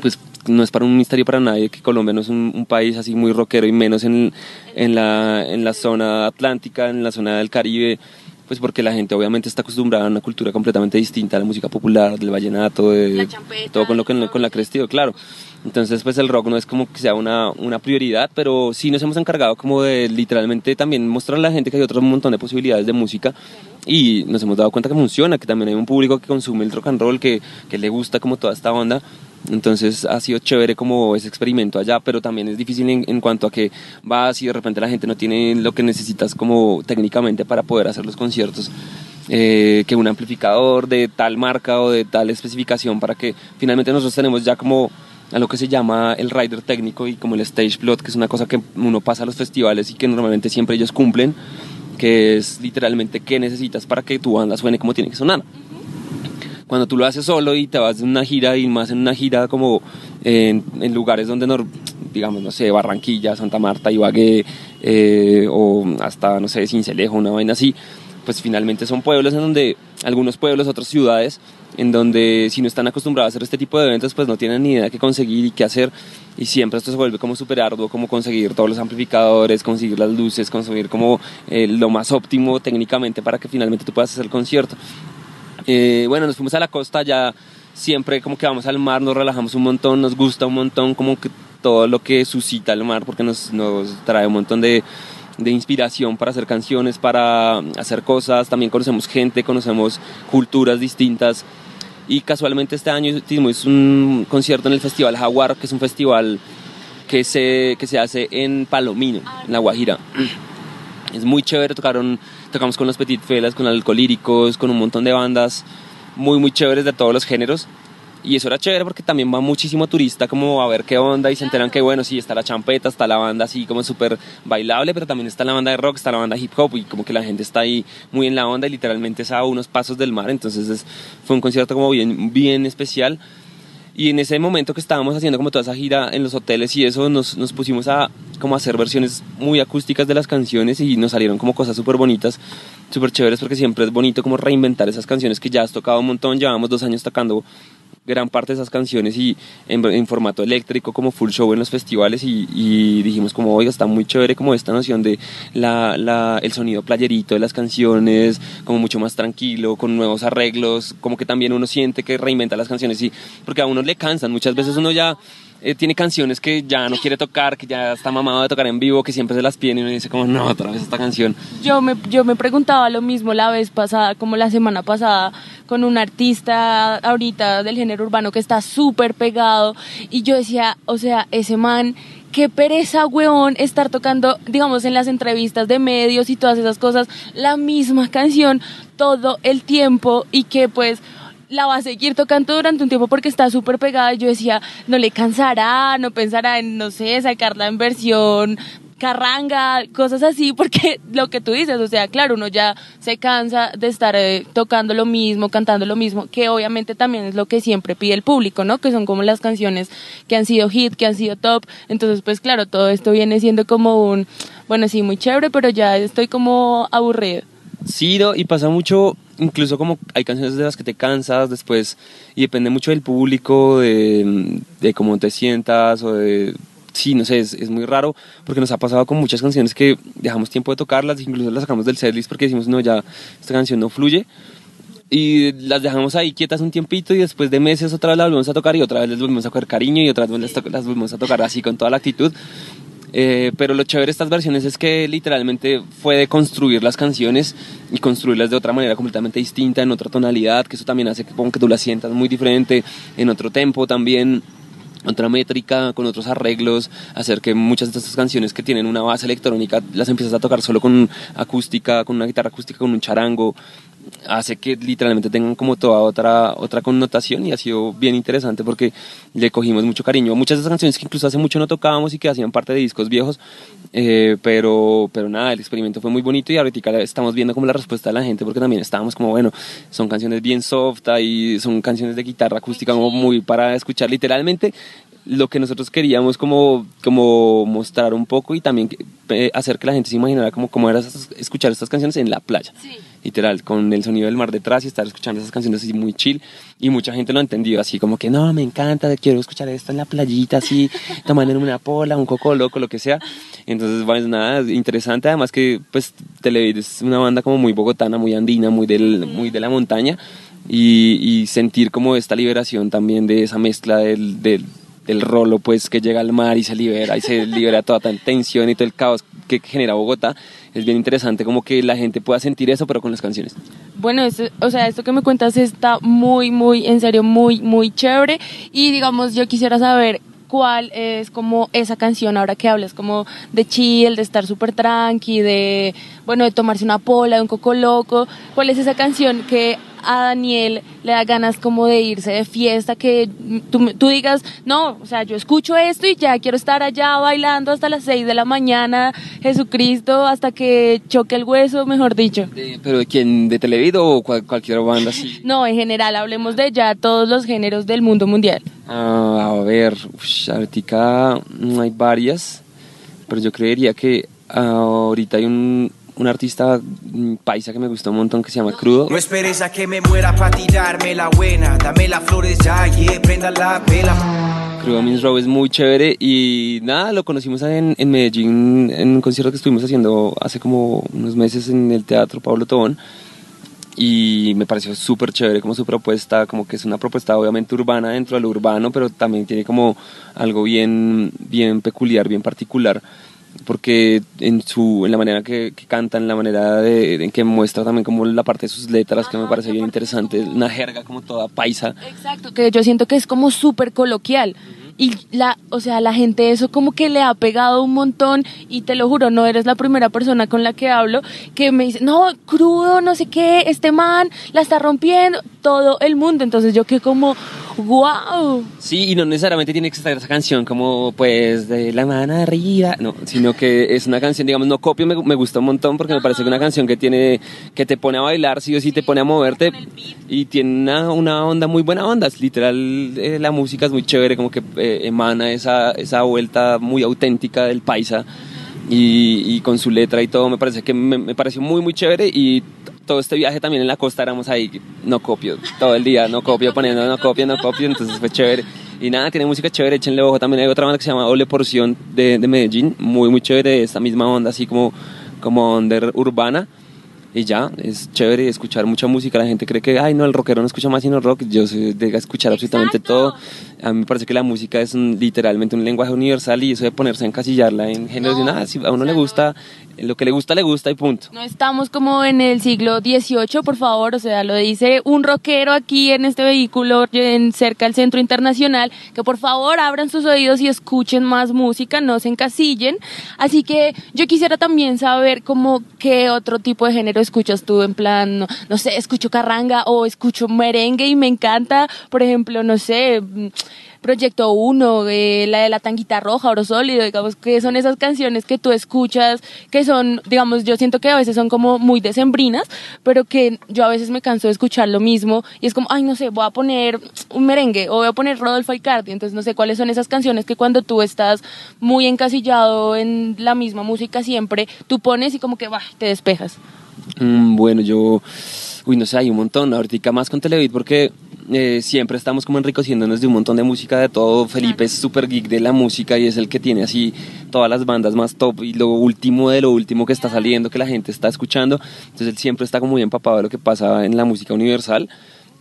pues no es para un misterio para nadie que Colombia no es un, un país así muy rockero y menos en, en, la, en la zona atlántica, en la zona del Caribe, pues porque la gente obviamente está acostumbrada a una cultura completamente distinta a la música popular, del vallenato, de La champeta, todo con lo que con la crestido, claro. Entonces, pues el rock no es como que sea una, una prioridad, pero sí nos hemos encargado como de literalmente también mostrar a la gente que hay otro montón de posibilidades de música y nos hemos dado cuenta que funciona, que también hay un público que consume el rock and roll, que, que le gusta como toda esta onda. Entonces ha sido chévere como ese experimento allá, pero también es difícil en, en cuanto a que vas y de repente la gente no tiene lo que necesitas como técnicamente para poder hacer los conciertos. Eh, que un amplificador de tal marca o de tal especificación para que finalmente nosotros tenemos ya como a lo que se llama el rider técnico y como el stage plot, que es una cosa que uno pasa a los festivales y que normalmente siempre ellos cumplen, que es literalmente qué necesitas para que tu banda suene como tiene que sonar. Cuando tú lo haces solo y te vas en una gira y más en una gira como en, en lugares donde, no, digamos, no sé, Barranquilla, Santa Marta, Ibagué eh, o hasta, no sé, Cincelejo, una vaina así, pues finalmente son pueblos en donde, algunos pueblos, otras ciudades, en donde si no están acostumbrados a hacer este tipo de eventos, pues no tienen ni idea qué conseguir y qué hacer. Y siempre esto se vuelve como súper arduo, como conseguir todos los amplificadores, conseguir las luces, conseguir como eh, lo más óptimo técnicamente para que finalmente tú puedas hacer el concierto. Eh, bueno, nos fuimos a la costa, ya siempre como que vamos al mar, nos relajamos un montón, nos gusta un montón como que todo lo que suscita el mar, porque nos, nos trae un montón de, de inspiración para hacer canciones, para hacer cosas, también conocemos gente, conocemos culturas distintas. Y casualmente este año tuvimos un concierto en el Festival Jaguar, que es un festival que se, que se hace en Palomino, en La Guajira. Es muy chévere, tocaron, tocamos con los Petit Felas, con Alcolíricos, con un montón de bandas muy, muy chéveres de todos los géneros. Y eso era chévere porque también va muchísimo turista como a ver qué onda y se enteran que bueno, sí, está la champeta, está la banda así como súper bailable, pero también está la banda de rock, está la banda hip hop y como que la gente está ahí muy en la onda y literalmente es a unos pasos del mar. Entonces es- fue un concierto como bien, bien especial. Y en ese momento que estábamos haciendo como toda esa gira en los hoteles y eso, nos, nos pusimos a como a hacer versiones muy acústicas de las canciones y nos salieron como cosas súper bonitas, súper chéveres porque siempre es bonito como reinventar esas canciones que ya has tocado un montón, llevamos dos años tocando gran parte de esas canciones y en, formato eléctrico como full show en los festivales y, dijimos como oiga está muy chévere como esta noción de la, la, el sonido playerito de las canciones como mucho más tranquilo con nuevos arreglos como que también uno siente que reinventa las canciones y porque a uno le cansan muchas veces uno ya eh, tiene canciones que ya no quiere tocar, que ya está mamado de tocar en vivo, que siempre se las pide y uno dice como, no, otra vez esta canción. Yo me, yo me preguntaba lo mismo la vez pasada, como la semana pasada, con un artista ahorita del género urbano que está súper pegado y yo decía, o sea, ese man qué pereza, weón, estar tocando, digamos, en las entrevistas de medios y todas esas cosas, la misma canción todo el tiempo y que pues la va a seguir tocando durante un tiempo porque está súper pegada y yo decía, no le cansará, no pensará en, no sé, sacarla en versión carranga, cosas así, porque lo que tú dices, o sea, claro, uno ya se cansa de estar eh, tocando lo mismo, cantando lo mismo, que obviamente también es lo que siempre pide el público, ¿no? Que son como las canciones que han sido hit, que han sido top, entonces pues claro, todo esto viene siendo como un, bueno, sí, muy chévere, pero ya estoy como aburrido. Sí, y pasa mucho, incluso como hay canciones de las que te cansas después, y depende mucho del público, de, de cómo te sientas, o de, sí, no sé, es, es, muy raro, porque nos ha pasado con muchas canciones que dejamos tiempo de tocarlas, incluso las sacamos del setlist porque decimos, no, ya, esta canción no fluye, y las dejamos ahí quietas un tiempito y después de meses otra vez las volvemos a tocar y otra vez les volvemos a coger cariño y otra vez las, las volvemos a tocar así con toda la actitud. Eh, pero lo chévere de estas versiones es que literalmente fue de construir las canciones y construirlas de otra manera completamente distinta, en otra tonalidad, que eso también hace que, como que tú las sientas muy diferente, en otro tempo también otra métrica, con otros arreglos, hacer que muchas de estas canciones que tienen una base electrónica las empiezas a tocar solo con acústica, con una guitarra acústica, con un charango, hace que literalmente tengan como toda otra, otra connotación y ha sido bien interesante porque le cogimos mucho cariño. Muchas de esas canciones que incluso hace mucho no tocábamos y que hacían parte de discos viejos, eh, pero, pero nada, el experimento fue muy bonito y ahorita estamos viendo como la respuesta de la gente porque también estábamos como, bueno, son canciones bien soft y son canciones de guitarra acústica como muy para escuchar literalmente lo que nosotros queríamos como, como mostrar un poco y también eh, hacer que la gente se imaginara como cómo era escuchar estas canciones en la playa. Sí. Literal, con el sonido del mar detrás y estar escuchando esas canciones así muy chill. Y mucha gente lo ha entendido así como que no, me encanta, quiero escuchar esto en la playita así, tomando una pola, un coco loco, lo que sea. Entonces, bueno, es nada, interesante. Además que pues Televid es una banda como muy bogotana, muy andina, muy, del, muy de la montaña. Y, y sentir como esta liberación también de esa mezcla del, del del rolo pues que llega al mar y se libera y se libera toda la tensión y todo el caos que genera Bogotá es bien interesante como que la gente pueda sentir eso pero con las canciones bueno esto, o sea esto que me cuentas está muy muy en serio muy muy chévere y digamos yo quisiera saber cuál es como esa canción ahora que hablas como de chill, de estar súper tranqui, de bueno, de tomarse una pola, de un coco loco. ¿Cuál es esa canción que a Daniel le da ganas como de irse de fiesta, que tú, tú, digas, no, o sea, yo escucho esto y ya quiero estar allá bailando hasta las 6 de la mañana, Jesucristo, hasta que choque el hueso, mejor dicho. De, ¿Pero de quién? ¿De Televido o cual, cualquier banda así? No, en general, hablemos de ya todos los géneros del mundo mundial. Ah, a ver, ahorita hay varias, pero yo creería que ahorita hay un, un artista paisa que me gustó un montón que se llama Crudo. No esperes a que me muera para tirarme la buena. Dame las flores ya, yeah, prenda la vela. Crudo Means Row es muy chévere y nada, lo conocimos en, en, Medellín en un concierto que estuvimos haciendo hace como unos meses en el Teatro Pablo Tobón y me pareció súper chévere como su propuesta, como que es una propuesta obviamente urbana dentro de lo urbano, pero también tiene como algo bien, bien peculiar, bien particular porque en su en la manera que, que canta, en la manera de, en que muestra también como la parte de sus letras que me parece bien interesante, una jerga como toda paisa. Exacto, que yo siento que es como súper coloquial. Y la, o sea, la gente eso como que le ha pegado un montón y te lo juro, no eres la primera persona con la que hablo que me dice, no, crudo, no sé qué, este man la está rompiendo, todo el mundo. Entonces yo que como, wow. Sí, y no necesariamente tiene que estar esa canción como pues de la mano arriba, no, sino que es una canción, digamos, no copio, me, gusta un montón porque me parece que una canción que tiene, que te pone a bailar, sí o sí, te pone a moverte y tiene una, una onda muy buena onda, es literal, eh, la música es muy chévere, como que eh, emana esa, esa vuelta muy auténtica del paisa. Y, y, con su letra y todo, me parece que me, me, pareció muy, muy chévere y todo este viaje también en la costa éramos ahí, no copio, todo el día, no copio, poniendo no copio, no copio, entonces fue chévere. Y nada, tiene música chévere, échenle ojo. También hay otra banda que se llama Ole Porción de, de Medellín, muy, muy chévere, esta misma onda, así como, como onda urbana. Y ya, es chévere escuchar mucha música. La gente cree que, ay, no, el rockero no escucha más sino rock. Yo soy de escuchar absolutamente todo. A mí me parece que la música es un- literalmente un lenguaje universal y eso de ponerse a encasillarla en géneros de No, nada. Si a uno o le gusta, lo que le gusta, le gusta y punto. No estamos como en el siglo XVIII, por favor, o sea, lo dice un rockero aquí en este vehículo en, cerca del Centro Internacional, que por favor abran sus oídos y escuchen más música, no se encasillen. Así que yo quisiera también saber como qué otro tipo de género escuchas tú, en plan, no, no sé, escucho carranga o escucho merengue y me encanta, por ejemplo, no sé... Proyecto 1, eh, la de la tanguita roja, oro sólido, digamos que son esas canciones que tú escuchas, que son, digamos, yo siento que a veces son como muy decembrinas, pero que yo a veces me canso de escuchar lo mismo y es como, ay, no sé, voy a poner un merengue o voy a poner Rodolfo Icardi, entonces no sé cuáles son esas canciones que cuando tú estás muy encasillado en la misma música siempre, tú pones y como que, bah, te despejas. Mm, bueno, yo, uy, no sé, hay un montón. Ahorita más con Televid porque eh, siempre estamos como enriqueciéndonos de un montón de música de todo. Felipe es súper geek de la música y es el que tiene así todas las bandas más top y lo último de lo último que está saliendo, que la gente está escuchando. Entonces él siempre está como muy empapado de lo que pasa en la música universal.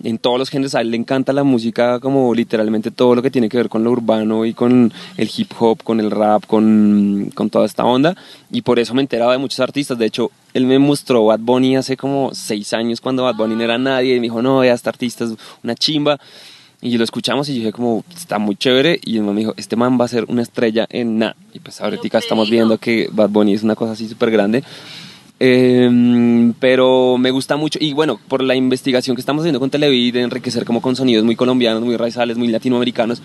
En todos los géneros, a él le encanta la música como literalmente todo lo que tiene que ver con lo urbano y con el hip hop, con el rap, con, con toda esta onda. Y por eso me enteraba de muchos artistas. De hecho, él me mostró Bad Bunny hace como seis años cuando Bad Bunny no era nadie. Y me dijo, no, este artista es una chimba. Y lo escuchamos y yo dije como, está muy chévere. Y el man me dijo, este man va a ser una estrella en nada. Y pues ahorita estamos viendo que Bad Bunny es una cosa así súper grande. Eh, pero me gusta mucho y bueno, por la investigación que estamos haciendo con Televid, de enriquecer como con sonidos muy colombianos, muy raizales, muy latinoamericanos,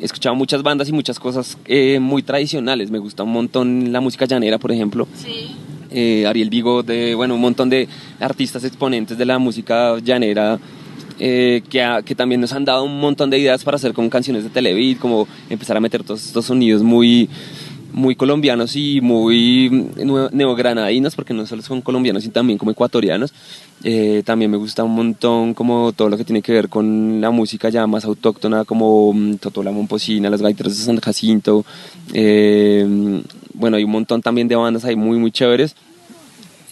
he escuchado muchas bandas y muchas cosas eh, muy tradicionales. Me gusta un montón la música llanera, por ejemplo. Sí. Eh, Ariel Vigo, de, bueno, un montón de artistas exponentes de la música llanera eh, que, ha- que también nos han dado un montón de ideas para hacer con canciones de Televid, como empezar a meter todos estos sonidos muy, muy colombianos y muy nue- neogranadinos, porque no solo son colombianos, sino también como ecuatorianos. Eh, también me gusta un montón como todo lo que tiene que ver con la música ya más autóctona, como mm, Totó la Momposina, las gaiteras de San Jacinto. Eh, bueno, hay un montón también de bandas ahí muy, muy chéveres.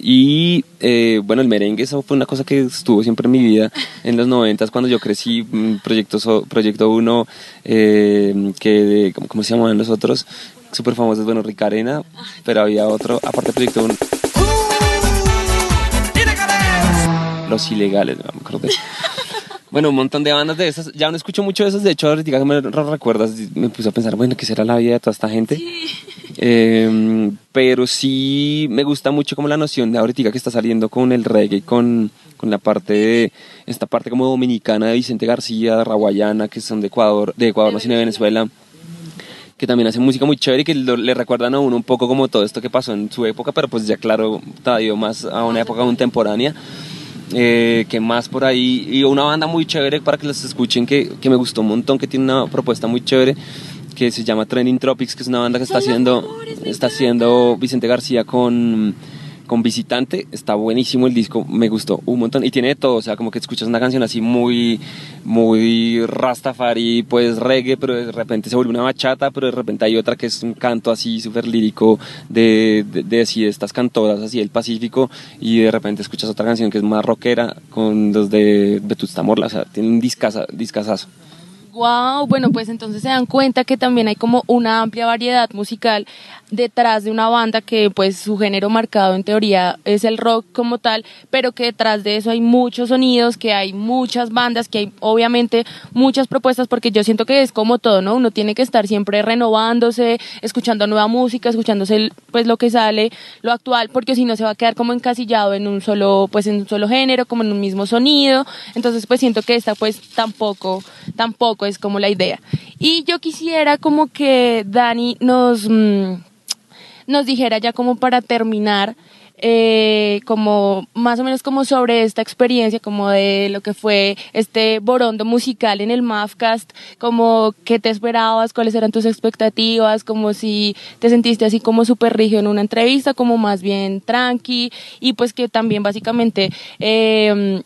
Y eh, bueno, el merengue, eso fue una cosa que estuvo siempre en mi vida en los noventas cuando yo crecí, mm, Proyecto, So- Proyecto 1, eh, que de- ¿cómo, se llamaban los otros? Súper famosos, bueno, Rica Arena, pero había otro, aparte Proyecto 1, Los Ilegales, no me acuerdo. Bueno, un montón de bandas de esas, ya no escucho mucho de esas, de hecho ahorita que me recuerdas, me puse a pensar, bueno, ¿qué será la vida de toda esta gente? Eh, pero sí me gusta mucho como la noción de ahorita que está saliendo con el reggae, con, con la parte de, esta parte como dominicana de Vicente García, de Raguayana, que son de Ecuador, de Ecuador, no sino de Venezuela, que también hace música muy chévere y que lo- le recuerdan a uno un poco como todo esto que pasó en su época, pero pues ya claro, todavía más a una época contemporánea. Eh, que más por ahí, y una banda muy chévere para que los escuchen, que, que me gustó un montón, que tiene una propuesta muy chévere, que se llama Trending Tropics, que es una banda que está haciendo, está haciendo Vicente García con, con Visitante, está buenísimo el disco, me gustó un montón, y tiene de todo, o sea, como que escuchas una canción así muy, muy rastafari, pues reggae, pero de repente se vuelve una bachata, pero de repente hay otra que es un canto así súper lírico de, de, estas cantoras así del Pacífico, y de repente escuchas otra canción que es más rockera con los de Vetusta Morla, o sea, tiene un discaza, discazazo. Wow, bueno, pues entonces se dan cuenta que también hay como una amplia variedad musical detrás de una banda que pues su género marcado en teoría es el rock como tal, pero que detrás de eso hay muchos sonidos, que hay muchas bandas, que hay obviamente muchas propuestas, porque yo siento que es como todo, ¿no? Uno tiene que estar siempre renovándose, escuchando nueva música, escuchándose pues lo que sale, lo actual, porque si no se va a quedar como encasillado en un solo, pues en un solo género, como en un mismo sonido. Entonces pues siento que esta pues tampoco, tampoco es como la idea. Y yo quisiera como que Dani nos, mm, nos dijera ya como para terminar, eh, como más o menos como sobre esta experiencia, como de lo que fue este borondo musical en el MAFcast, como qué te esperabas, cuáles eran tus expectativas, como si te sentiste así como súper rígido en una entrevista, como más bien tranqui, y pues que también básicamente... Eh,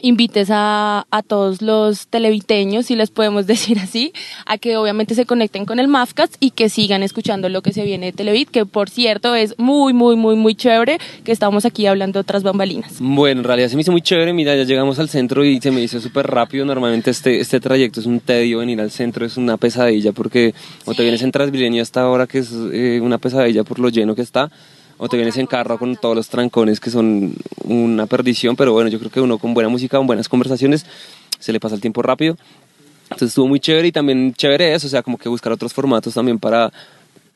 invites a, a, todos los televiteños, si les podemos decir así, a que obviamente se conecten con el MAFCAST y que sigan escuchando lo que se viene de Televit, que por cierto es muy, muy, muy, muy chévere que estamos aquí hablando de otras bambalinas. Bueno, en realidad se me hizo muy chévere, mira, ya llegamos al centro y se me hizo súper rápido, normalmente este, este trayecto es un tedio, venir al centro es una pesadilla porque o te vienes en Transmilenio hasta ahora que es eh, una pesadilla por lo lleno que está, o te vienes en carro con todos los trancones que son una perdición, pero bueno, yo creo que uno con buena música, con buenas conversaciones, se le pasa el tiempo rápido. Entonces estuvo muy chévere y también chévere eso, o sea, como que buscar otros formatos también para,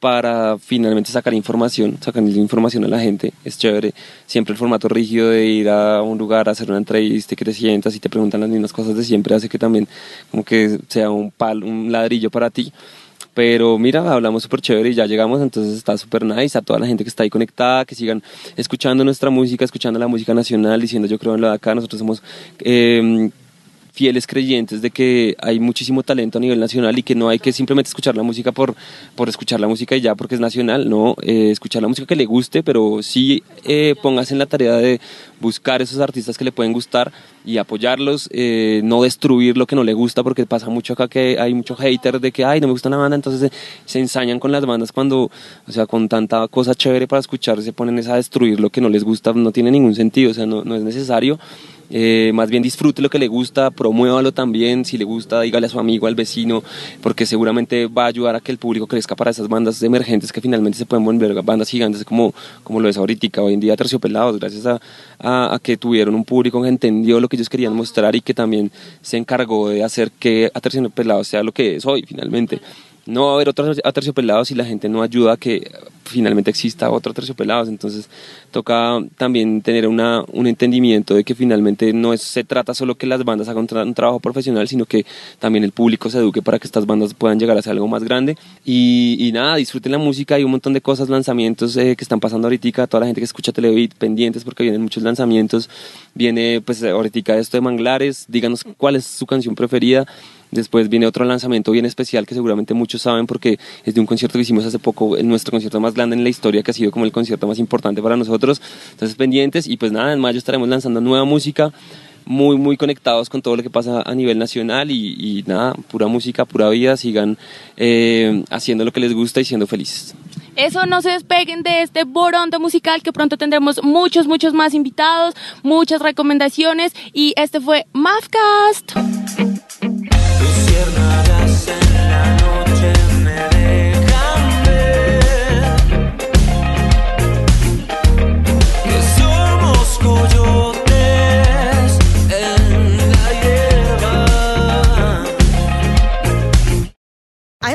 para finalmente sacar información, sacar información a la gente. Es chévere. Siempre el formato rígido de ir a un lugar a hacer una entrevista y que te sientas y te preguntan las mismas cosas de siempre hace que también como que sea un pal, un ladrillo para ti. Pero mira, hablamos súper chévere y ya llegamos, entonces está súper nice. A toda la gente que está ahí conectada, que sigan escuchando nuestra música, escuchando la música nacional, diciendo yo creo en lo de acá. Nosotros somos eh, fieles creyentes de que hay muchísimo talento a nivel nacional y que no hay que simplemente escuchar la música por, por escuchar la música y ya porque es nacional, no, eh, escuchar la música que le guste, pero sí eh, pongas en la tarea de buscar esos artistas que le pueden gustar y apoyarlos, eh, no destruir lo que no le gusta, porque pasa mucho acá que hay mucho hater de que, ay, no me gusta una banda, entonces se, ensañan con las bandas cuando, o sea, con tanta cosa chévere para escuchar, se ponen a destruir lo que no les gusta, no tiene ningún sentido, o sea, no, no es necesario. Eh, más bien disfrute lo que le gusta, promuévalo también, si le gusta, dígale a su amigo, al vecino, porque seguramente va a ayudar a que el público crezca para esas bandas emergentes que finalmente se pueden volver bandas gigantes como, como lo es ahorita, hoy en día Terciopelados, gracias a, a, a, que tuvieron un público que entendió lo que ellos querían mostrar y que también se encargó de hacer que Terciopelados sea lo que es hoy finalmente no va a haber otros aterciopelados si la gente no ayuda a que finalmente exista otro aterciopelados. Entonces toca también tener una, un entendimiento de que finalmente no se trata solo que las bandas hagan un, trabajo profesional, sino que también el público se eduque para que estas bandas puedan llegar a ser algo más grande. Y, y nada, disfruten la música, hay un montón de cosas, lanzamientos eh, que están pasando ahorita, toda la gente que escucha Televit, pendientes porque vienen muchos lanzamientos. Viene pues ahorita esto de Manglares, díganos cuál es su canción preferida. Después viene otro lanzamiento bien especial que seguramente muchos saben porque es de un concierto que hicimos hace poco, nuestro concierto más grande en la historia, que ha sido como el concierto más importante para nosotros. Entonces pendientes y pues nada, en mayo estaremos lanzando nueva música muy, muy conectados con todo lo que pasa a nivel nacional y, y nada, pura música, pura vida, sigan eh, haciendo lo que les gusta y siendo felices. Eso no se despeguen de este borondo musical que pronto tendremos muchos, muchos más invitados, muchas recomendaciones y este fue Mafcast.